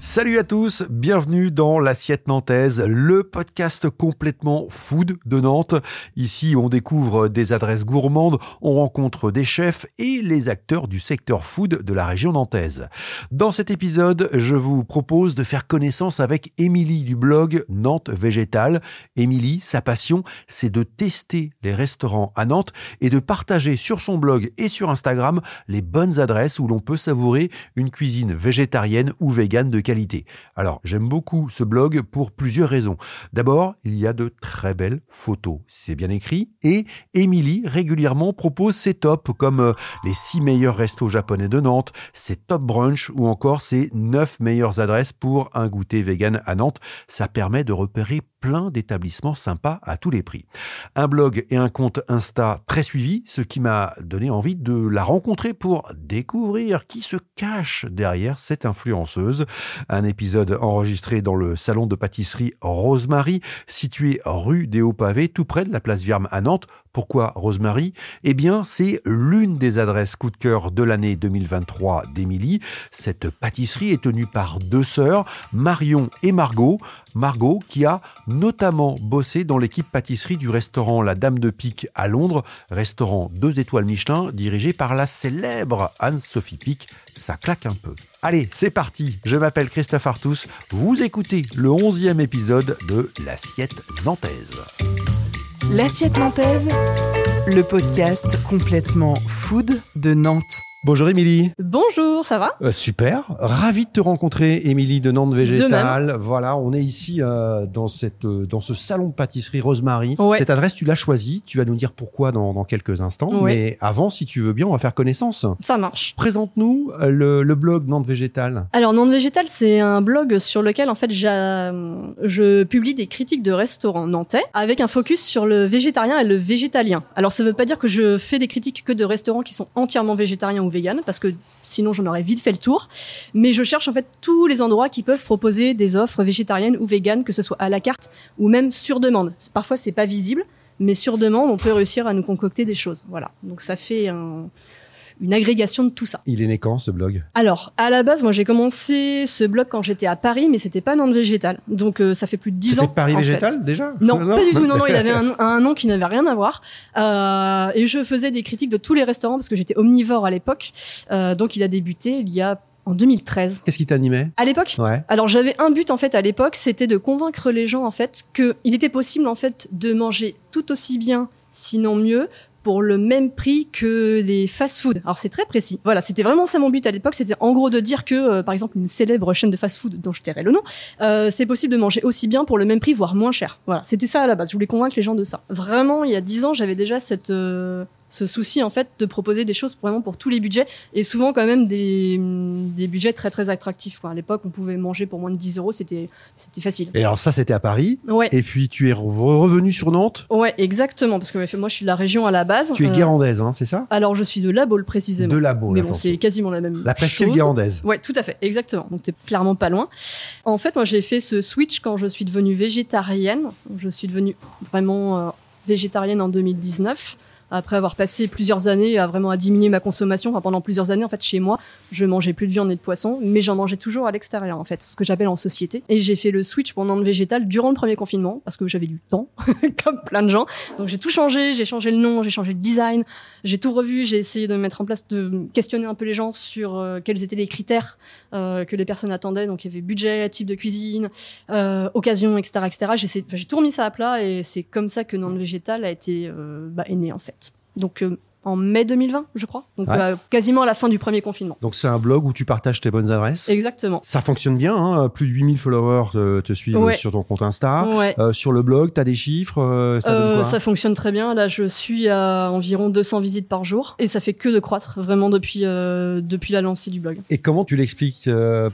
Salut à tous, bienvenue dans l'assiette nantaise, le podcast complètement food de Nantes. Ici, on découvre des adresses gourmandes, on rencontre des chefs et les acteurs du secteur food de la région nantaise. Dans cet épisode, je vous propose de faire connaissance avec Émilie du blog Nantes Végétal. Émilie, sa passion, c'est de tester les restaurants à Nantes et de partager sur son blog et sur Instagram les bonnes adresses où l'on peut savourer une cuisine végétarienne ou végane de qualité. Alors, j'aime beaucoup ce blog pour plusieurs raisons. D'abord, il y a de très belles photos, c'est bien écrit, et Émilie régulièrement propose ses tops comme euh, les 6 meilleurs restos japonais de Nantes, ses top brunch ou encore ses 9 meilleures adresses pour un goûter vegan à Nantes. Ça permet de repérer plein d'établissements sympas à tous les prix. Un blog et un compte Insta très suivi, ce qui m'a donné envie de la rencontrer pour découvrir qui se cache derrière cette influenceuse. Un épisode enregistré dans le salon de pâtisserie Rosemary, situé rue des Hauts-Pavés, tout près de la place Vierme à Nantes. Pourquoi Rosemary? Eh bien, c'est l'une des adresses coup de cœur de l'année 2023 d'Émilie. Cette pâtisserie est tenue par deux sœurs, Marion et Margot. Margot qui a notamment bossé dans l'équipe pâtisserie du restaurant La Dame de Pique à Londres, restaurant deux étoiles Michelin dirigé par la célèbre Anne-Sophie Pic. Ça claque un peu. Allez, c'est parti. Je m'appelle Christophe Artus. Vous écoutez le 11e épisode de L'assiette nantaise. L'assiette nantaise, le podcast complètement food de Nantes. Bonjour Émilie. Bonjour, ça va? Euh, super, ravi de te rencontrer, Émilie de Nantes Végétal. Voilà, on est ici euh, dans cette euh, dans ce salon de pâtisserie Rosemary. Ouais. Cette adresse, tu l'as choisie. Tu vas nous dire pourquoi dans, dans quelques instants. Ouais. Mais avant, si tu veux bien, on va faire connaissance. Ça marche. Présente-nous le, le blog Nantes Végétal. Alors, Nantes Végétal, c'est un blog sur lequel, en fait, je publie des critiques de restaurants nantais avec un focus sur le végétarien et le végétalien. Alors, ça veut pas dire que je fais des critiques que de restaurants qui sont entièrement végétariens ou véganes, parce que sinon, j'en aurais vite fait le tour. Mais je cherche, en fait, tous les endroits qui peuvent proposer des offres végétariennes ou véganes, que ce soit à la carte ou même sur demande. Parfois, c'est pas visible. Mais sur demande, on peut réussir à nous concocter des choses. Voilà. Donc ça fait un- une agrégation de tout ça. Il est né quand ce blog? Alors, à la base, moi, j'ai commencé ce blog quand j'étais à Paris, mais c'était pas Nantes Végétal. Donc, euh, ça fait plus de 10 ans. C'était Paris en Végétal fait. déjà? Non, pas du tout. Non, non, il avait un, un nom qui n'avait rien à voir. Euh, et je faisais des critiques de tous les restaurants parce que j'étais omnivore à l'époque. Euh, donc, il a débuté il y a en 2013. Qu'est-ce qui t'animait? À l'époque, Ouais. alors j'avais un but en fait à l'époque, c'était de convaincre les gens en fait que il était possible en fait de manger tout aussi bien, sinon mieux, pour le même prix que les fast-food. Alors c'est très précis. Voilà, c'était vraiment ça mon but à l'époque, c'était en gros de dire que euh, par exemple une célèbre chaîne de fast-food dont je tairai le nom, euh, c'est possible de manger aussi bien pour le même prix, voire moins cher. Voilà, c'était ça à la base. Je voulais convaincre les gens de ça. Vraiment, il y a dix ans, j'avais déjà cette euh, ce souci en fait de proposer des choses vraiment pour tous les budgets et souvent quand même des, des budgets très très attractifs. Quoi. À l'époque, on pouvait manger pour moins de 10 euros, c'était c'était facile. Et alors ça, c'était à Paris. Ouais. Et puis tu es re- revenu sur Nantes. Ouais, exactement, parce que moi je suis de la région à la base. Tu es Euh, guérandaise, hein, c'est ça? Alors je suis de La Baule précisément. De la Baule. Mais bon, c'est quasiment la même La chose. guérandaise. Ouais, tout à fait, exactement. Donc t'es clairement pas loin. En fait, moi j'ai fait ce switch quand je suis devenue végétarienne. Je suis devenue vraiment euh, végétarienne en 2019. Après avoir passé plusieurs années à vraiment à diminuer ma consommation, enfin pendant plusieurs années en fait chez moi, je mangeais plus de viande et de poisson, mais j'en mangeais toujours à l'extérieur en fait, ce que j'appelle en société. Et j'ai fait le switch pendant le végétal durant le premier confinement parce que j'avais du temps, comme plein de gens. Donc j'ai tout changé, j'ai changé le nom, j'ai changé le design, j'ai tout revu, j'ai essayé de mettre en place, de questionner un peu les gens sur euh, quels étaient les critères euh, que les personnes attendaient. Donc il y avait budget, type de cuisine, euh, occasion, etc., etc. J'ai tout remis ça à plat et c'est comme ça que Nantes Végétal a été euh, bah, est né en fait. Donc euh, en mai 2020, je crois. Donc Ouais. euh, quasiment à la fin du premier confinement. Donc c'est un blog où tu partages tes bonnes adresses. Exactement. Ça fonctionne bien, hein, plus de 8000 followers te, te suivent Ouais. sur ton compte Insta. Ouais. Euh, sur le blog, tu as des chiffres euh, Ça fonctionne très bien. Là, je suis à environ 200 visites par jour et ça fait que de croître vraiment depuis depuis la lancée du blog. Et comment tu l'expliques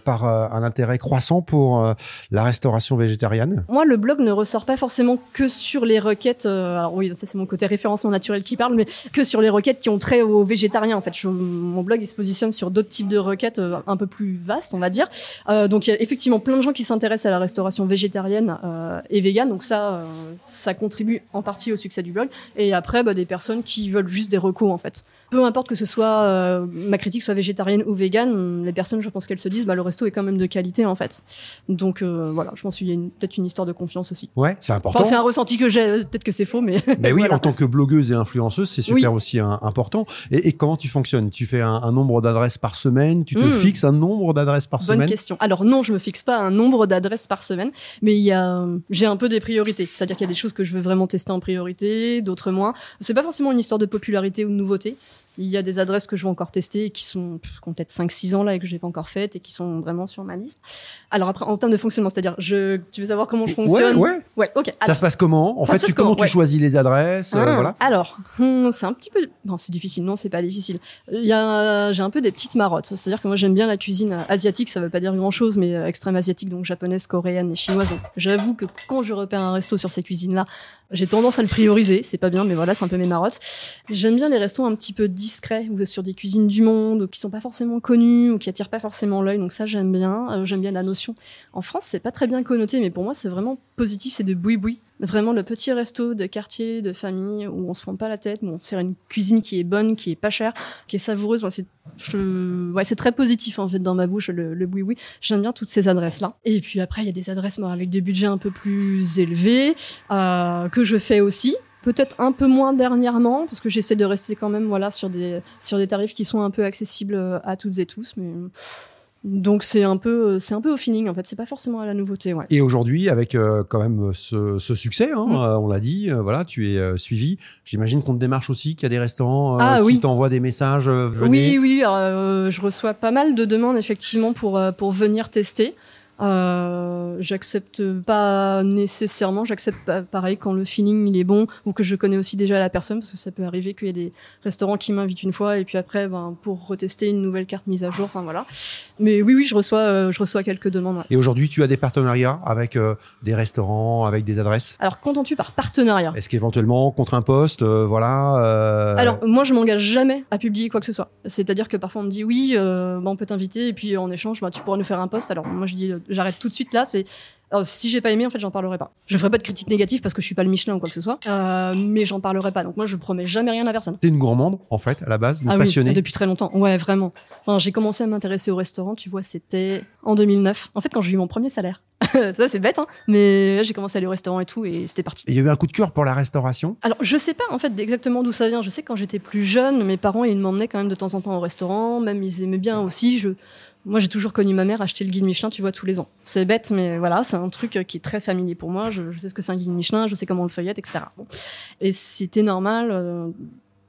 par un intérêt croissant pour la restauration végétarienne? Moi, le blog ne ressort pas forcément que sur les requêtes. alors oui, ça c'est mon côté référencement naturel qui parle, mais que sur les requêtes requêtes qui ont trait aux végétariens. En fait, je- mon blog il se positionne sur d'autres types de requêtes euh, un peu plus vastes, on va dire. Euh, donc il y a effectivement plein de gens qui s'intéressent à la restauration végétarienne euh, et végane. Donc ça, ça contribue en partie au succès du blog. Et après, bah, des personnes qui veulent juste des recos en fait. Peu importe que ce soit ma critique soit végétarienne ou végane, les personnes, je pense qu'elles se disent, bah le resto est quand même de qualité en fait. Donc euh, voilà, je pense qu'il y a peut-être une histoire de confiance aussi. Ouais, c'est important. Enfin, c'est un ressenti que j'ai. Peut-être que c'est faux, mais. Ben oui, Voilà. en tant que blogueuse et influenceuse, c'est super aussi important. Et, et comment tu fonctionnes? Tu fais un, un nombre d'adresses par semaine? Tu te Mm. fixes un nombre d'adresses par Bonne semaine? question. Alors non, je me fixe pas un nombre d'adresses par semaine, mais il y a, j'ai un peu des priorités. C'est-à-dire qu'il y a des choses que je veux vraiment tester en priorité, d'autres moins. C'est pas forcément une histoire de popularité ou de nouveauté. Il y a des adresses que je vais encore tester et qui sont qui ont peut-être 5-6 ans là et que j'ai pas encore faites et qui sont vraiment sur ma liste. Alors après, en termes de fonctionnement, c'est-à-dire, je, tu veux savoir comment je Ouais, fonctionne? ouais. Ouais, ok. Ça se passe comment? En fait, tu, comment comment tu Ouais. choisis les adresses euh, Ah, Voilà. Alors, hum, c'est un petit peu. Non, c'est difficile. Non, c'est pas difficile. Il y a, j'ai un peu des petites marottes. C'est-à-dire que moi, j'aime bien la cuisine asiatique. Ça veut pas dire grand-chose, mais euh, extrême asiatique, donc japonaise, coréenne et chinoise. Donc, j'avoue que quand je repère un resto sur ces cuisines-là, j'ai tendance à le prioriser. C'est pas bien, mais voilà, c'est un peu mes marottes. J'aime bien les restos un petit peu discrets ou sur des cuisines du monde ou qui sont pas forcément connus ou qui attirent pas forcément l'œil. Donc ça, j'aime bien. Euh, j'aime bien la notion. En France, c'est pas très bien connoté, mais pour moi, c'est vraiment positif. C'est de boui-boui. Vraiment le petit resto de quartier, de famille, où on se prend pas la tête, où on sert une cuisine qui est bonne, qui est pas chère, qui est savoureuse. Ouais, c'est, je- ouais, c'est très positif en fait dans ma bouche le, le boui-boui. J'aime bien toutes ces adresses là. Et puis après, il y a des adresses moi, avec des budgets un peu plus élevés euh, que je fais aussi. Peut-être un peu moins dernièrement, parce que j'essaie de rester quand même voilà sur des sur des tarifs qui sont un peu accessibles à toutes et tous, mais donc c'est un peu c'est un peu au feeling en fait. C'est pas forcément à la nouveauté, ouais. Et aujourd'hui, avec euh, quand même ce, ce succès, hein, Mm. euh, on l'a dit, euh, voilà, tu es euh, suivi. J'imagine qu'on te démarche aussi, qu'il y a des restaurants euh, Ah, qui oui. t'envoient des messages. euh, venez. Oui, oui, euh, je reçois pas mal de demandes effectivement pour, euh, pour venir tester. Euh, j'accepte pas nécessairement, j'accepte pas- pareil quand le feeling il est bon ou que je connais aussi déjà la personne parce que ça peut arriver qu'il y ait des restaurants qui m'invitent une fois et puis après ben, pour retester une nouvelle carte mise à jour, enfin voilà. Mais oui, oui, je reçois, euh, je reçois quelques demandes. ouais. Et aujourd'hui, tu as des partenariats avec euh, des restaurants, avec des adresses? Alors qu'entends-tu par partenariat? Est-ce qu'éventuellement, contre un poste, euh, voilà euh, Alors moi je m'engage jamais à publier quoi que ce soit. C'est-à-dire que parfois on me dit oui, bah, on peut t'inviter et puis en échange bah, tu pourras nous faire un post. Alors moi je dis j'arrête tout de suite là. C'est alors, si j'ai pas aimé en fait j'en parlerai pas. Je ferai pas de critique négative parce que je suis pas le Michelin ou quoi que ce soit. Euh, mais j'en parlerai pas. Donc moi je promets jamais rien à personne. T'es une gourmande, en fait, à la base, une Ah passionnée. oui, depuis très longtemps. Ouais, vraiment. Enfin, j'ai commencé à m'intéresser au restaurant, tu vois, c'était en 2009. En fait, quand j'ai eu mon premier salaire. Ça, c'est bête, hein. Mais j'ai commencé à aller au restaurant et tout, et c'était parti. Il y a eu un coup de cœur pour la restauration? Alors, je sais pas en fait exactement d'où ça vient. Je sais que quand j'étais plus jeune, mes parents ils m'emmenaient quand même de temps en temps au restaurant. Même ils aimaient bien aussi. Je, moi, j'ai toujours connu ma mère acheter le guide Michelin, tu vois, tous les ans. C'est bête, mais voilà, c'est un truc euh, qui est très familier pour moi. Je, sais ce que c'est un guide Michelin, je sais comment on le feuillette, etc. Et c'était normal. euh,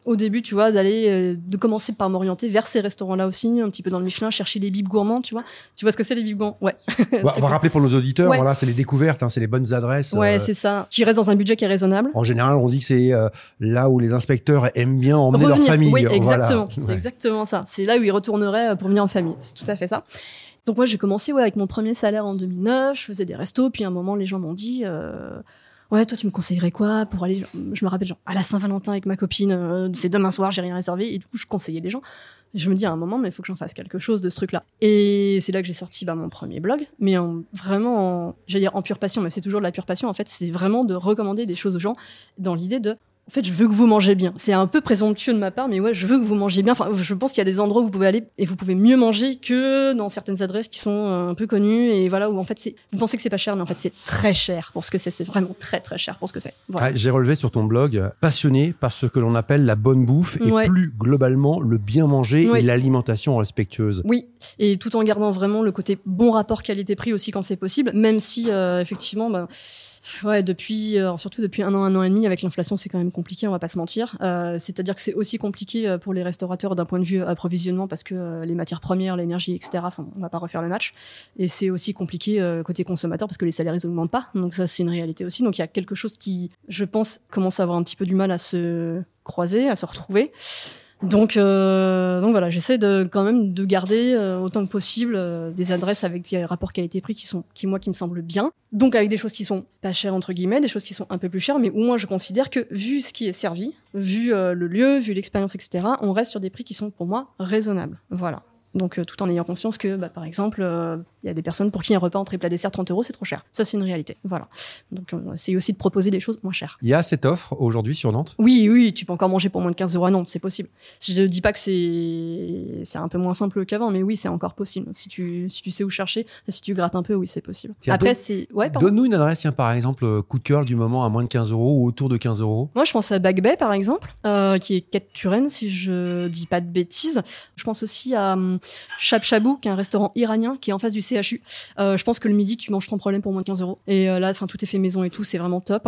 au début, tu vois, d'aller, euh, de commencer par m'orienter vers ces restaurants-là aussi, un petit peu dans le Michelin, chercher les bibes gourmands, tu vois. Tu vois ce que c'est les bibes gourmands? Ouais. On va, on rappeler pour nos auditeurs, Ouais. voilà, c'est les découvertes, hein, c'est les bonnes adresses. Ouais, euh, c'est ça. Qui reste dans un budget qui est raisonnable. en général, on dit que c'est euh, là où les inspecteurs aiment bien emmener leur Revenir. famille. Oui, voilà. exactement. C'est Ouais. exactement ça. C'est là où ils retourneraient pour venir en famille. C'est tout à fait ça. Donc moi, j'ai commencé ouais, avec mon premier salaire en 2009. Je faisais des restos. Puis à un moment, les gens m'ont dit... Ouais, toi, tu me conseillerais quoi pour aller Je me rappelle, genre, à la Saint-Valentin avec ma copine, euh, c'est demain soir, j'ai rien réservé. Et du coup, je conseillais les gens. Je me dis à un moment, mais il faut que j'en fasse quelque chose de ce truc-là. Et c'est là que j'ai sorti bah, mon premier blog, mais en, vraiment, en, j'allais dire en pure passion, mais c'est toujours de la pure passion. En fait, c'est vraiment de recommander des choses aux gens dans l'idée de en fait, je veux que vous mangez bien. C'est un peu présomptueux de ma part, mais ouais, je veux que vous mangez bien. Enfin, je pense qu'il y a des endroits où vous pouvez aller et vous pouvez mieux manger que dans certaines adresses qui sont euh, un peu connues et voilà où en fait c'est. Vous pensez que c'est pas cher, mais en fait c'est très cher pour ce que c'est. C'est vraiment très très cher pour ce que c'est. Voilà. Ah, J'ai relevé sur ton blog, euh, passionné par ce que l'on appelle la bonne bouffe et Ouais. plus globalement le bien manger et l'alimentation respectueuse. Oui, et tout en gardant vraiment le côté bon rapport qualité-prix aussi quand c'est possible, même si euh, effectivement, bah, ouais, depuis, euh, surtout depuis un an, un an et demi, avec l'inflation, c'est quand même compliqué, on va pas se mentir. Euh, C'est-à-dire que c'est aussi compliqué euh, pour les restaurateurs d'un point de vue approvisionnement parce que euh, les matières premières, l'énergie, etc. On va pas refaire le match. Et c'est aussi compliqué euh, côté consommateur parce que les salaires ils augmentent pas. Donc ça, c'est une réalité aussi. Donc il y a quelque chose qui, je pense, commence à avoir un petit peu du mal à se croiser, à se retrouver. Donc, euh, donc voilà, j'essaie de quand même de garder euh, autant que possible euh, des adresses avec des rapports qualité-prix qui sont, qui moi, qui me semblent bien. Donc avec des choses qui sont pas chères entre guillemets, des choses qui sont un peu plus chères, mais où moi je considère que vu ce qui est servi, vu euh, le lieu, vu l'expérience, etc., on reste sur des prix qui sont pour moi raisonnables. Voilà. Donc euh, tout en ayant conscience que, bah, par exemple, euh, il y a des personnes pour qui un repas entre plat dessert 30 euros c'est trop cher. Ça c'est une réalité. Voilà. Donc on essaye aussi de proposer des choses moins chères. Il y a cette offre aujourd'hui sur Nantes? Oui, oui, tu peux encore manger pour moins de 15 euros à Nantes, c'est possible. Je ne dis pas que c'est un peu moins simple qu'avant, mais oui, c'est encore possible. Si tu, si tu sais où chercher, si tu grattes un peu, oui, c'est possible. Après, c'est... Ouais. Donne-nous une adresse, tiens, par exemple, euh, coup de cœur du moment à moins de 15 euros ou autour de 15 euros. Moi, je pense à Back Bay, par exemple, euh, qui est quai de Turenne, si je dis pas de bêtises. Je pense aussi à hum, Chab Chabou, qui est un restaurant iranien qui est en face du CHU. Euh, je pense que le midi, tu manges sans problème pour moins de 15 euros. Et euh, là, enfin, tout est fait maison et tout, c'est vraiment top.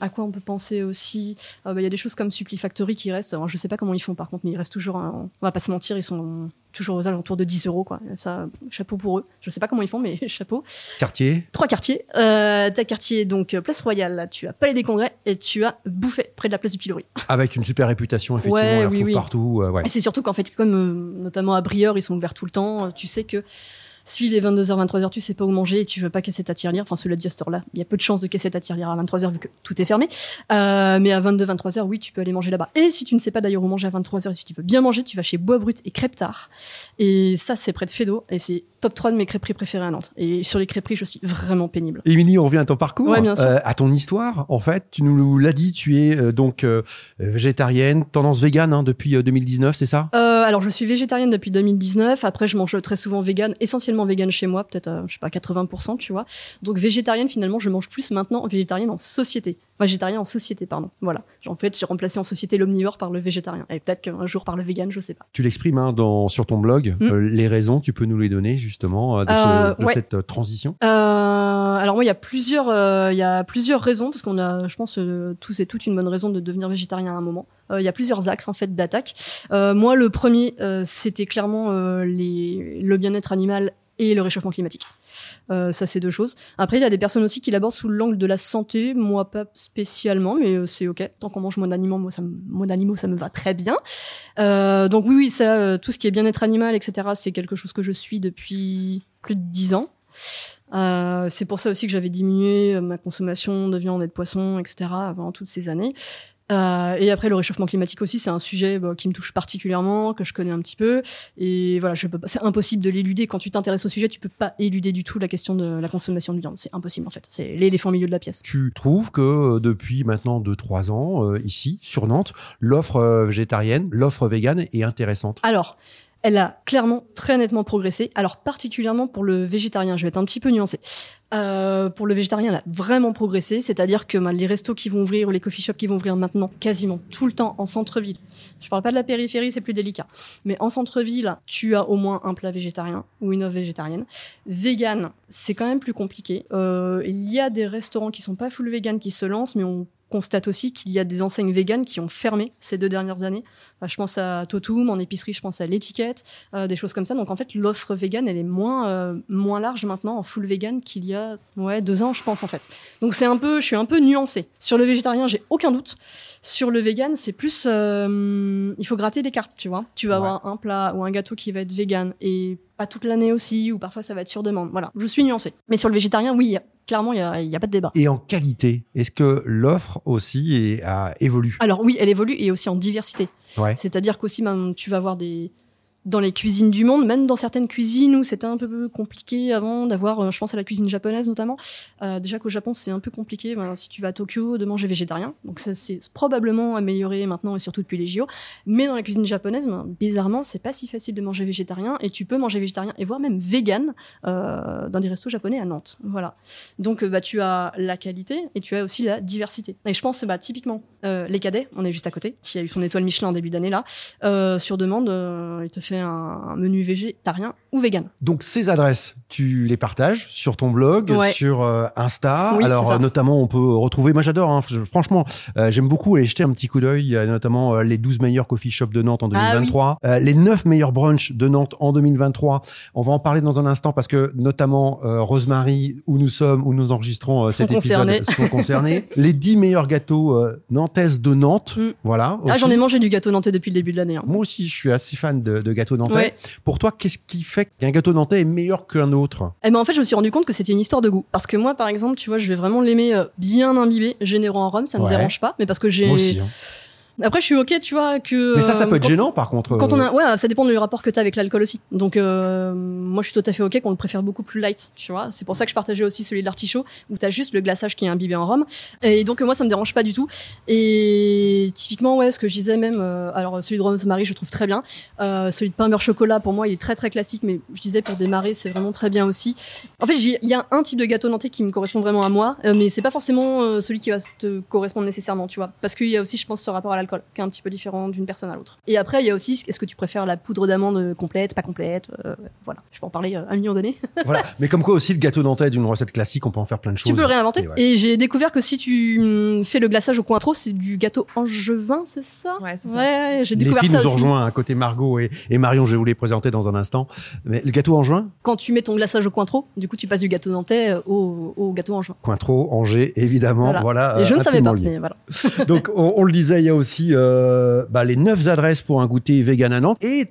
À quoi on peut penser aussi Euh, bah, Il y a des choses comme Supply Factory qui restent. Alors, je sais pas comment ils font, par contre, mais ils restent toujours. un- On va pas se mentir, ils sont toujours aux alentours de 10 euros, quoi. Ça, chapeau pour eux. Je sais pas comment ils font, mais chapeau. Quartier Trois quartiers. Euh, t'as quartier, donc, euh, Place Royale, là, tu as Palais des Congrès et tu as Bouffet, près de la place du Pilori. avec une super réputation, effectivement, Ouais, on la oui, retrouve oui. partout. euh, ouais. Et c'est surtout qu'en fait, comme euh, notamment à Brieur, ils sont ouverts tout le temps, euh, tu sais que s'il est 22h, 23h, tu sais pas où manger et tu veux pas casser ta tirelire, enfin, cela dit à cette heure-là, il y a peu de chances de casser ta tirelire à 23h vu que tout est fermé. Euh, mais à 22, 23h, oui, tu peux aller manger là-bas. Et si tu ne sais pas d'ailleurs où manger à 23h, et si tu veux bien manger, tu vas chez Bois Brut et Crêpe Tard. Et ça, c'est près de Fédo et c'est top 3 de mes crêperies préférées à Nantes. Et sur les crêperies, je suis vraiment pénible. Émilie, on revient à ton parcours, Ouais, bien sûr. euh, à ton histoire. En fait, tu nous l'as dit, tu es euh, donc végétarienne, tendance végane hein, depuis euh, 2019, c'est ça? Alors, je suis végétarienne depuis 2019. Après, je mange très souvent vegan, essentiellement vegan chez moi, peut-être, euh, je sais pas, 80%, tu vois. Donc, végétarienne, finalement, je mange plus maintenant végétarienne en société. Végétarien en société, pardon. Voilà. En fait, j'ai remplacé en société l'omnivore par le végétarien. Et peut-être qu'un jour par le vegan, je sais pas. Tu l'exprimes hein, dans, sur ton blog. Mm. Euh, les raisons, tu peux nous les donner justement euh, de, ce- de ouais. cette transition alors moi, il y a plusieurs, il y a plusieurs raisons parce qu'on a, je pense, tous et toutes une bonne raison de devenir végétarien à un moment. Il y a plusieurs axes en fait d'attaque. Moi, le premier, c'était clairement les, le bien-être animal et le réchauffement climatique. Euh, ça, c'est deux choses. Après, il y a des personnes aussi qui l'abordent sous l'angle de la santé. Moi, pas spécialement, mais euh, c'est ok. Tant qu'on mange moins d'animaux, ça, moins d'animaux, ça me va très bien. Euh, donc oui, oui, ça, euh, tout ce qui est bien-être animal, etc., c'est quelque chose que je suis depuis plus de dix ans. Euh, c'est pour ça aussi que j'avais diminué euh, ma consommation de viande et de poisson, etc. avant toutes ces années. Euh, et après, le réchauffement climatique aussi, c'est un sujet bah, qui me touche particulièrement, que je connais un petit peu. Et voilà, c'est impossible de l'éluder. Quand tu t'intéresses au sujet, tu peux pas éluder du tout la question de la consommation de viande. C'est impossible en fait. C'est l'éléphant au milieu de la pièce. Tu trouves que euh, depuis maintenant 2-3 ans, euh, ici, sur Nantes, l'offre végétarienne, l'offre végane est intéressante? Alors, elle a clairement, très nettement progressé. Alors, particulièrement pour le végétarien, je vais être un petit peu nuancé. Euh, pour le végétarien, elle a vraiment progressé. C'est-à-dire que ben, les restos qui vont ouvrir ou les coffee shops qui vont ouvrir maintenant, quasiment tout le temps en centre-ville. Je parle pas de la périphérie, c'est plus délicat. Mais en centre-ville, tu as au moins un plat végétarien ou une offre végétarienne. Vegan, c'est quand même plus compliqué. Euh, il y a des restaurants qui sont pas full vegan qui se lancent, mais on constate aussi qu'il y a des enseignes véganes qui ont fermé ces deux dernières années. Enfin, je pense à Totum, en épicerie, je pense à l'étiquette, euh, des choses comme ça. Donc en fait, l'offre végane, elle est moins, euh, moins large maintenant en full vegan qu'il y a ouais, deux ans, je pense en fait. Donc c'est un peu, je suis un peu nuancée. Sur le végétarien, j'ai aucun doute. Sur le vegan, c'est plus, euh, il faut gratter des cartes, tu vois. Tu vas Ouais. avoir un plat ou un gâteau qui va être vegan et pas toute l'année aussi, ou parfois ça va être sur demande. Voilà, je suis nuancée. Mais sur le végétarien, oui, clairement, il y a, pas de débat. Et en qualité, est-ce que l'offre aussi est, a évolue Alors oui, elle évolue et aussi en diversité. Ouais. C'est-à-dire qu'aussi, tu vas avoir des dans les cuisines du monde, même dans certaines cuisines où c'était un peu compliqué avant d'avoir, euh, je pense à la cuisine japonaise notamment. Euh, déjà qu'au Japon c'est un peu compliqué, si tu vas à Tokyo, de manger végétarien. Donc ça c'est probablement amélioré maintenant et surtout depuis les JO. Mais dans la cuisine japonaise, ben, bizarrement, c'est pas si facile de manger végétarien et tu peux manger végétarien et voire même vegan euh, dans des restos japonais à Nantes. Voilà. Donc bah tu as la qualité et tu as aussi la diversité. Et je pense bah typiquement euh, les cadets, on est juste à côté, qui a eu son étoile Michelin en début d'année là, euh, sur demande, euh, il te fait un, un menu végétarien ou vegan. Donc ces adresses, tu les partages sur ton blog, Ouais. sur Insta. Oui, Alors notamment, on peut retrouver. Moi, j'adore. hein, franchement, j'aime beaucoup aller jeter un petit coup d'œil. Notamment les 12 meilleurs coffee shops de Nantes en Ah 2023, euh, les 9 meilleurs brunchs de Nantes en 2023. On va en parler dans un instant parce que notamment Rosemary, où nous sommes, où nous enregistrons Sont cet épisode, concernés. sont concernés. les 10 meilleurs gâteaux nantais nantaise de Nantes. Mm. Voilà. Ah, j'en ai mangé du gâteau nantais depuis le début de l'année. hein. Moi aussi, je suis assez fan de, de gâteau nantais. Ouais. Pour toi, qu'est-ce qui fait qu'un gâteau nantais est meilleur qu'un autre? Eh ben en fait, je me suis rendu compte que c'était une histoire de goût. Parce que moi, par exemple, tu vois, je vais vraiment l'aimer euh, bien imbibé, généreux en rhum, ça me Ouais. dérange pas. Mais parce que j'ai. Moi aussi. hein. Après, je suis ok, tu vois, que. Mais ça, ça euh, peut être gênant, par contre. Quand on euh, a, ouais, ça dépend du rapport que tu as avec l'alcool aussi. Donc, euh, moi, je suis tout à fait ok qu'on le préfère beaucoup plus light, tu vois. C'est pour ça que je partageais aussi celui de l'artichaut, où tu as juste le glaçage qui est imbibé en rhum. Et donc, euh, moi, ça me dérange pas du tout. Et typiquement, ouais, ce que je disais même, euh, alors celui de rosemary, je trouve très bien. Euh, celui de pain beurre chocolat, pour moi, il est très très classique, mais je disais pour démarrer, c'est vraiment très bien aussi. En fait, il y a un type de gâteau nantais qui me correspond vraiment à moi, euh, mais c'est pas forcément euh, celui qui va te correspondre nécessairement, tu vois. Parce qu'il y a aussi, je pense, ce rapport à l'alcool, qui est un petit peu différent d'une personne à l'autre. Et après, il y a aussi, est-ce que tu préfères la poudre d'amande complète, pas complète euh, Voilà, je peux en parler euh, un million d'années. voilà. Mais comme quoi aussi, le gâteau nantais d'une recette classique, on peut en faire plein de choses. Tu peux le réinventer. Et ouais. Et j'ai découvert que si tu hum, fais le glaçage au cointreau, c'est du gâteau angevin, c'est ça? Ouais, c'est ça. Ouais, j'ai Les découvert filles ça nous ont rejoint à côté Margot et, et Marion, je vais vous les présenter dans un instant. Mais le gâteau en juin, Quand tu mets ton glaçage au cointreau, du coup, tu passes du gâteau nantais euh, au, au gâteau angevin. Cointreau, Angers, évidemment. Voilà. Voilà. euh, Et je ne savais pas, mais voilà. Donc, on, on le disait, il y a aussi euh, bah, les neuf adresses pour un goûter vegan à Nantes. Et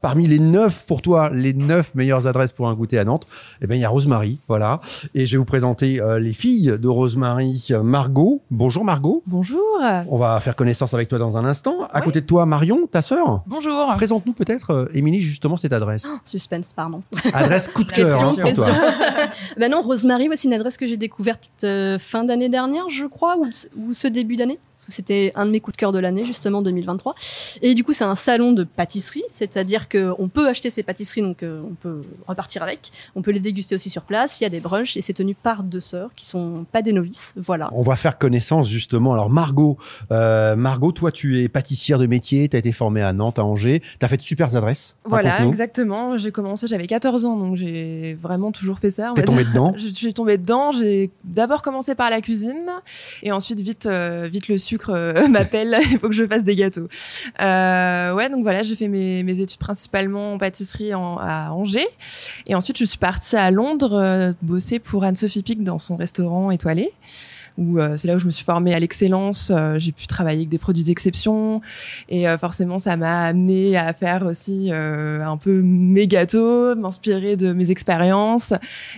parmi les neuf, pour toi, les neuf meilleures adresses pour un goûter à Nantes, eh ben, il y a Rosemary, voilà. Et je vais vous présenter euh, les filles de Rosemary, Margot. Bonjour Margot. Bonjour. On va faire connaissance avec toi dans un instant. À Oui. côté de toi, Marion, ta sœur. Bonjour. Présente-nous peut-être, euh, Émilie, justement cette adresse. Suspense, pardon. Adresse coup de cœur Pression, hein, pour toi. pression. Ben non, Rosemary, c'est une adresse que j'ai découverte euh, fin d'année dernière, je crois, ou, ou ce début d'année. Parce que c'était un de mes coups de cœur de l'année, justement, 2023. Et du coup, c'est un salon de pâtisserie, c'est-à-dire qu'on peut acheter ces pâtisseries, donc euh, on peut repartir avec. On peut les déguster aussi sur place. Il y a des brunchs et c'est tenu par deux sœurs qui sont pas des novices. Voilà. On va faire connaissance justement. Alors Margot, euh, Margot, toi tu es pâtissière de métier, tu as été formée à Nantes, à Angers, tu as fait de super adresses. Voilà, exactement. J'ai commencé, j'avais 14 ans, donc j'ai vraiment toujours fait ça. on T'es tombée dedans Je suis tombée dedans. J'ai d'abord commencé par la cuisine et ensuite vite, euh, vite le sucre euh, m'appelle. Il faut que je fasse des gâteaux. Euh, ouais, donc voilà, j'ai fait mes, mes études principalement en pâtisserie en- à Angers et ensuite je suis partie à Londres euh, bosser pour Anne-Sophie Pic dans son restaurant étoilé. Où euh, c'est là où je me suis formée à l'excellence. Euh, j'ai pu travailler avec des produits d'exception et euh, forcément ça m'a amené à faire aussi euh, un peu mes gâteaux, m'inspirer de mes expériences.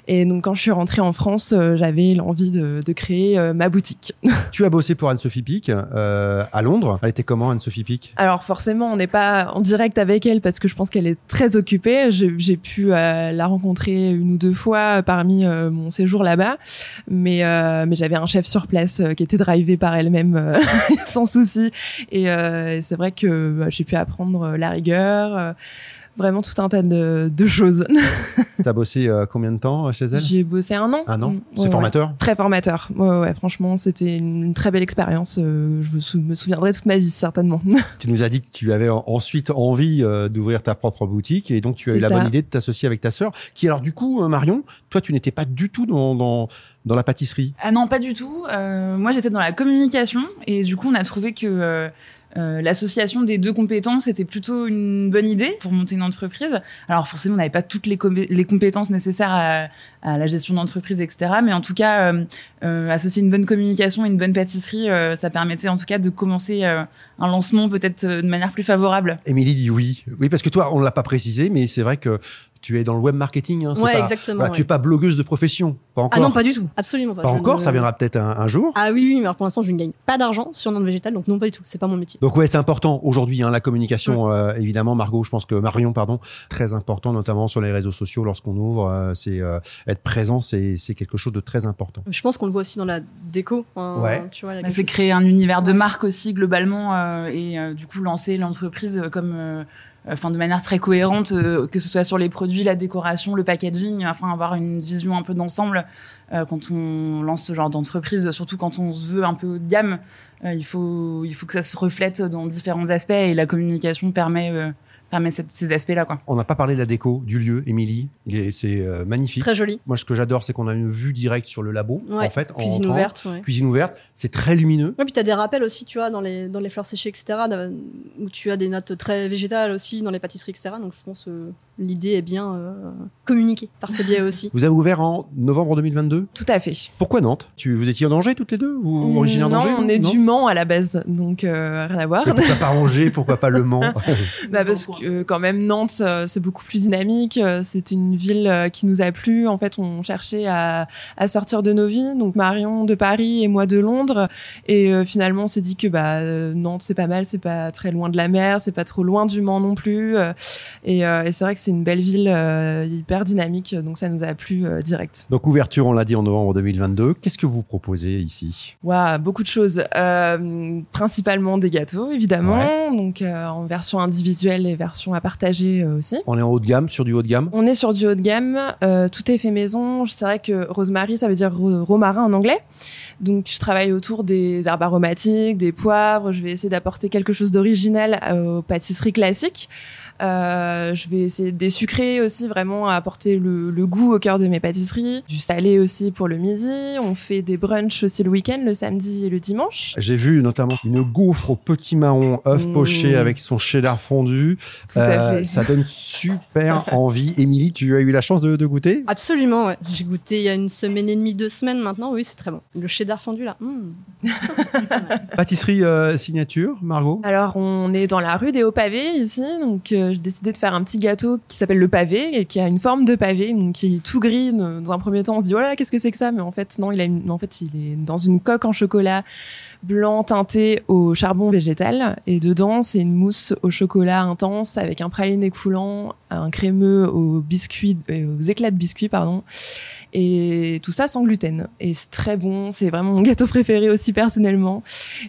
Et donc quand je suis rentrée en France, j'avais l'envie de, de créer euh, ma boutique. Tu as bossé pour Anne-Sophie Pic euh, à Londres. Elle était comment Anne-Sophie Pic? Alors forcément, on n'est pas en direct avec elle parce que je pense qu'elle est très occupée. J'ai pu euh, la rencontrer une ou deux fois parmi euh, mon séjour là-bas, mais euh, mais j'avais un chef sur place euh, qui était drivé par elle-même euh, sans souci. Et euh, c'est vrai que bah, j'ai pu apprendre la rigueur. Vraiment tout un tas de, de choses. Tu as bossé euh, combien de temps chez elle? J'ai bossé un an. Un an? Mm, C'est ouais, formateur? Ouais. Très formateur. Ouais, ouais, franchement, c'était une très belle expérience. Euh, je me sou- me souviendrai toute ma vie, certainement. Tu nous as dit que tu avais en- ensuite envie euh, d'ouvrir ta propre boutique et donc tu as eu la ça. bonne idée de t'associer avec ta sœur qui alors du coup Marion, toi tu n'étais pas du tout dans, dans, dans la pâtisserie? Ah non, pas du tout. Euh, moi, j'étais dans la communication et du coup, on a trouvé que euh, euh, l'association des deux compétences était plutôt une bonne idée pour monter une entreprise. Alors forcément, on n'avait pas toutes les, com- les compétences nécessaires à, à la gestion d'entreprise, etc. Mais en tout cas, euh, euh, associer une bonne communication et une bonne pâtisserie, euh, ça permettait en tout cas de commencer un lancement peut-être de manière plus favorable. Émilie dit oui. Oui parce que toi on l'a pas précisé mais c'est vrai que tu es dans le web marketing. Hein, c'est Ouais, pas- exactement. voilà, Tu es pas blogueuse de profession. Pas encore. Ah non, pas du tout. Absolument pas. Pas Je encore, ne- ça viendra peut-être un, un jour. Ah oui, oui, mais alors pour l'instant, je ne gagne pas d'argent sur Nantes Végétal, donc non, pas du tout. C'est pas mon métier. Donc ouais, c'est important aujourd'hui hein, la communication. euh, évidemment, Margot, je pense que Marion, pardon, très important, notamment sur les réseaux sociaux lorsqu'on ouvre. euh, c'est euh, être présent, c'est quelque chose de très important. Je pense qu'on le voit aussi dans la déco. hein, Ouais. Tu vois, Bah, c'est créer un univers de marque aussi globalement euh, et euh, du coup lancer l'entreprise comme euh, enfin de manière très cohérente que ce soit sur les produits la décoration le packaging enfin avoir une vision un peu d'ensemble euh, quand on lance ce genre d'entreprise surtout quand on se veut un peu haut de gamme euh, il faut il faut que ça se reflète dans différents aspects et la communication permet euh, permet cette- ces aspects là quoi On n'a pas parlé de la déco, du lieu, Émilie. Il est- C'est euh, magnifique. Très joli. Moi, ce que j'adore, c'est qu'on a une vue directe sur le labo, Ouais. en fait. en Cuisine rentrant. ouverte. Ouais. Cuisine ouverte. C'est très lumineux. Ouais, puis t'as des rappels aussi, tu vois, dans les, dans les fleurs séchées, etc., où tu as des notes très végétales aussi, dans les pâtisseries, etc. Donc je pense, euh, l'idée est bien euh, communiquée par ce biais aussi. Vous avez ouvert en novembre 2022 Tout à fait. Pourquoi Nantes? Tu, Vous étiez en Angers toutes les deux? Ou originaire non, d'Angers on est non du Mans à la base, donc euh, rien à voir. Mais pourquoi pas Angers? Pourquoi pas Le Mans? Bah parce que euh, quand même Nantes euh, c'est beaucoup plus dynamique, c'est une ville euh, qui nous a plu. En fait, on cherchait à, à sortir de nos vies, donc Marion de Paris et moi de Londres. Et euh, finalement on s'est dit que bah Nantes c'est pas mal, c'est pas très loin de la mer, c'est pas trop loin du Mans non plus. Et, euh, et c'est vrai que c'est une belle ville euh, hyper dynamique donc ça nous a plu euh, direct. Donc ouverture, on l'a dit en novembre 2022. Qu'est-ce que vous proposez ici? Waouh, beaucoup de choses. Euh, principalement des gâteaux, évidemment. Donc en version individuelle et version à partager aussi. On est en haut de gamme, sur du haut de gamme? On est sur du haut de gamme. tout est fait maison. C'est vrai que rosemary, ça veut dire ro- romarin en anglais. Donc je travaille autour des herbes aromatiques, des poivres. Je vais essayer d'apporter quelque chose d'original aux pâtisseries classiques. Euh, je vais essayer des sucrés aussi, vraiment à apporter le, le goût au cœur de mes pâtisseries. Du salé aussi pour le midi. On fait des brunchs aussi le week-end, le samedi et le dimanche. J'ai vu notamment une gaufre au petit marron, œuf Mmh. poché avec son cheddar fondu. Tout à Euh, fait. ça donne super envie. Émilie, tu as eu la chance de, de goûter? Absolument, ouais. J'ai goûté il y a une semaine et demie, deux semaines maintenant. Oui, c'est très bon. Le cheddar fondu là. mm. Pâtisserie euh, signature, Margot? Alors, on est dans la rue des Hauts-Pavés ici, donc euh, j'ai décidé de faire un petit gâteau qui s'appelle le pavé et qui a une forme de pavé, donc qui est tout gris. Dans un premier temps, on se dit oh là là, qu'est-ce que c'est que ça? Mais en fait, non, il a une... en fait, il est dans une coque en chocolat blanc teinté au charbon végétal et dedans, c'est une mousse au chocolat intense avec un praliné coulant, un crémeux aux euh, éclats de biscuits, pardon. Et tout ça sans gluten. Et c'est très bon. C'est vraiment mon gâteau préféré aussi personnellement.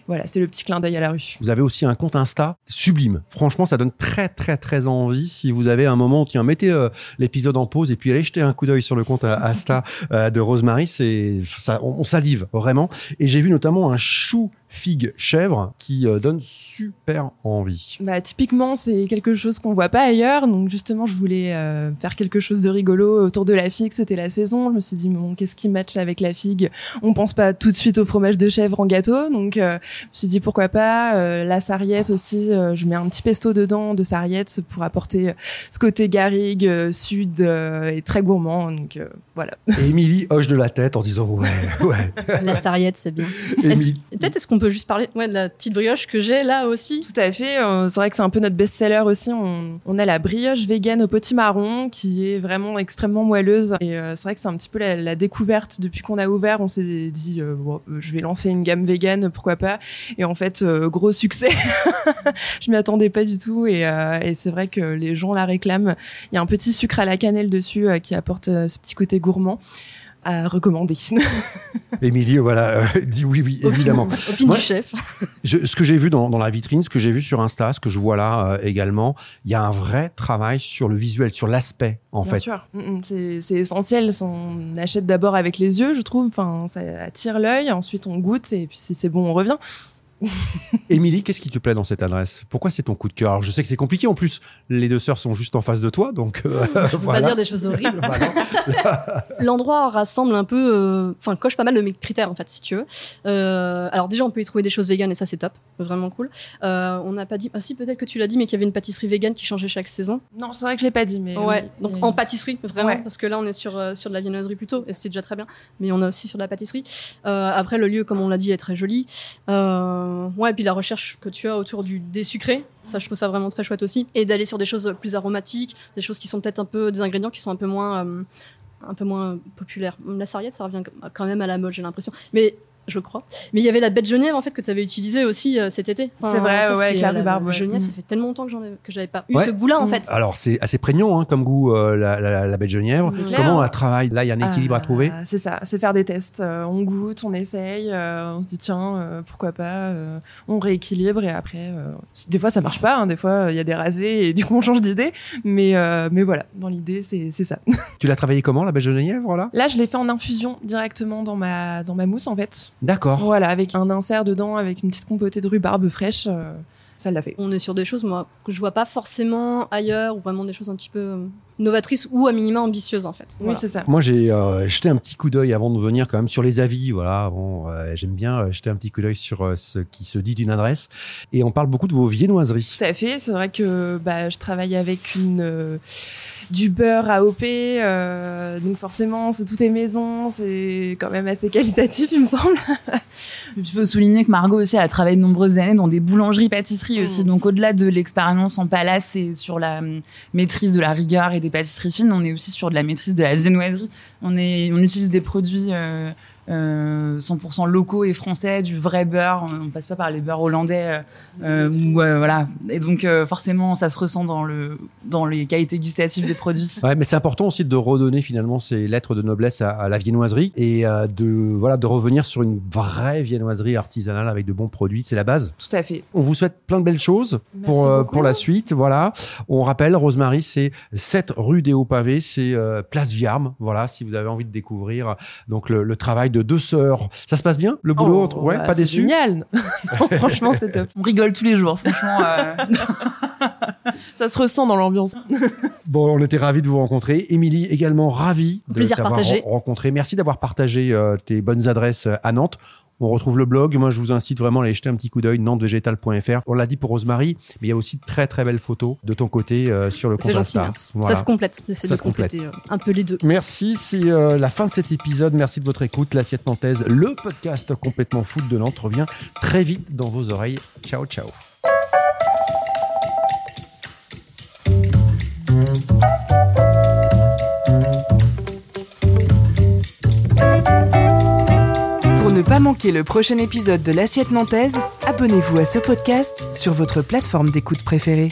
Voilà, c'était le petit clin d'œil à la rue. Vous avez aussi un compte Insta sublime. Franchement, ça donne très très très envie. Si vous avez un moment, tiens, mettez euh, l'épisode en pause et puis allez jeter un coup d'œil sur le compte à- Insta euh, de Rosemary. C'est ça, on salive vraiment. Et j'ai vu notamment un chou figue chèvre qui euh, donne super envie. Bah, typiquement, c'est quelque chose qu'on voit pas ailleurs. Donc, justement, je voulais euh, faire quelque chose de rigolo autour de la figue. C'était la saison. Je me suis dit, bon, qu'est-ce qui match avec la figue? On pense pas tout de suite au fromage de chèvre en gâteau. Donc, euh, je me suis dit, pourquoi pas euh, La sarriette aussi. euh, je mets un petit pesto dedans de sarriette pour apporter ce côté garrigue, euh, sud euh, et très gourmand. Donc, euh, voilà. Et Émilie hoche de la tête en disant ouais, ouais. La sarriette, c'est bien. Peut-être est-ce qu'on peut juste parler de la petite brioche que j'ai là aussi Tout à fait. euh, c'est vrai que c'est un peu notre best-seller aussi. On, a la brioche vegan au potimarron qui est vraiment extrêmement moelleuse. Et euh, c'est vrai que c'est un petit peu la, découverte depuis qu'on a ouvert. On s'est dit, euh, je vais lancer une gamme vegan, pourquoi pas. Et en fait, gros succès. je m'y attendais pas du tout. Et, et c'est vrai que les gens la réclament. Il y a un petit sucre à la cannelle dessus qui apporte ce petit côté gourmand à recommander. Émilie, voilà, euh, dit oui, oui, évidemment. Opine du chef. Je- ce que j'ai vu dans, dans la vitrine, ce que j'ai vu sur Insta, ce que je vois là euh, également, il y a un vrai travail sur le visuel, sur l'aspect en Bien fait. sûr, Mm, mm, c'est c'est essentiel. On achète d'abord avec les yeux, je trouve. Enfin, ça attire l'œil. Ensuite, on goûte et puis si c'est bon, on revient. Émilie, qu'est-ce qui te plaît dans cette adresse? Pourquoi c'est ton coup de cœur? Alors je sais que c'est compliqué en plus. Les deux sœurs sont juste en face de toi, donc euh, On va voilà. dire des choses horribles. Bah. L'endroit rassemble un peu, euh, enfin coche pas mal de mes critères en fait, si tu veux. Euh, alors déjà, on peut y trouver des choses véganes et ça c'est top, vraiment cool. Euh, on n'a pas dit, ah si peut-être que tu l'as dit, mais qu'il y avait une pâtisserie végane qui changeait chaque saison. Non, c'est vrai que je l'ai pas dit, mais Ouais, oui, donc en pâtisserie, vraiment, Ouais. parce que là on est sur, euh, sur de la viennoiserie plutôt, et c'était déjà très bien, mais on a aussi sur de la pâtisserie. Euh, après, le lieu, comme on l'a dit, est très joli. Euh, ouais, et puis la recherche que tu as autour du des sucrés, ça je trouve ça vraiment très chouette aussi, et d'aller sur des choses plus aromatiques, des choses qui sont peut-être un peu, des ingrédients qui sont un peu moins, euh, un peu moins populaires. La sarriette, ça revient quand même à la mode, j'ai l'impression. Mais je crois. Mais il y avait la bête Genève en fait que tu avais utilisée aussi euh, cet été. C'est vrai, ça, ouais, avec la euh, rhubarbe, ouais. Genève, Mm. ça fait tellement longtemps que j'en ai- que j'avais pas eu Ouais. ce goût-là en Mm. fait. Alors c'est assez prégnant hein, comme goût euh, la, la, la. C'est clair. Comment on la travaille Là, il y a un équilibre à Ah, trouver. C'est ça, c'est faire des tests. Euh, on goûte, on essaye, euh, on se dit tiens, euh, pourquoi pas, euh, on rééquilibre et après, euh, des fois ça marche pas, hein, des fois il y a des rasés et du coup on change d'idée, mais euh, mais voilà, dans l'idée c'est ça. Tu l'as travaillé comment la belle Genièvre là Là je l'ai fait en infusion directement dans ma dans ma mousse en fait. D'accord. Voilà, avec un insert dedans, avec une petite compotée de rhubarbe fraîche, euh, ça l'a fait. On est sur des choses moi que je vois pas forcément ailleurs ou vraiment des choses un petit peu euh, novatrice ou à minima ambitieuse en fait. Oui, Voilà. c'est ça. Moi, j'ai euh, jeté un petit coup d'œil avant de venir quand même sur les avis. Voilà, bon, euh, j'aime bien euh, jeter un petit coup d'œil sur euh, ce qui se dit d'une adresse. Et on parle beaucoup de vos viennoiseries. Tout à fait. C'est vrai que bah, je travaille avec une euh, du beurre AOP, euh, donc forcément, c'est tout est maison, c'est quand même assez qualitatif, il me semble. Il faut souligner que Margot aussi elle a travaillé de nombreuses années dans des boulangeries pâtisseries aussi. Mm. Donc au-delà de l'expérience en palace et sur la hum, maîtrise de la rigueur et des pâtisseries fines, on est aussi sur de la maîtrise de la viennoiserie. On est on utilise des produits euh, euh, 100% locaux et français, du vrai beurre. On passe pas par les beurres hollandais euh, euh, ou euh, voilà. Et donc euh, forcément ça se ressent dans le dans les qualités gustatives des produits. Ouais, mais c'est important aussi de redonner finalement ces lettres de noblesse à, à la viennoiserie et euh, de voilà de revenir sur une vraie viennoiserie artisanale avec de bons produits. C'est la base. Tout à fait. On vous souhaite plein de belles choses Merci pour euh, pour la suite. Voilà. On rappelle, Rosemary, c'est 7 rue des Hauts-Pavés, c'est euh, place Viarme. Voilà, si vous avez envie de découvrir donc le, le travail de deux sœurs. Ça se passe bien Le boulot Oh, entre- Ouais, bah, pas c'est déçu Génial. Non, franchement, c'est top. On rigole tous les jours, franchement. euh, Ça se ressent dans l'ambiance. Bon, on était ravis de vous rencontrer. Émilie, également ravie de Plaisir t'avoir partagé. ren- rencontré. Merci d'avoir partagé euh, tes bonnes adresses euh, à Nantes. On retrouve le blog. Moi, je vous incite vraiment à aller jeter un petit coup d'œil, nantesvégétal.fr. On l'a dit pour Rosemary, mais il y a aussi de très très belles photos de ton côté euh, sur le compte gentil, Insta. Voilà. Ça se complète. J'essaie Ça de se complète. compléter euh, un peu les deux. Merci, c'est euh, la fin de cet épisode. Merci de votre écoute. L'assiette nantaise, le podcast complètement foot de Nantes revient très vite dans vos oreilles. Ciao, ciao. Ne pas manquer le prochain épisode de l'Assiette Nantaise, abonnez-vous à ce podcast sur votre plateforme d'écoute préférée.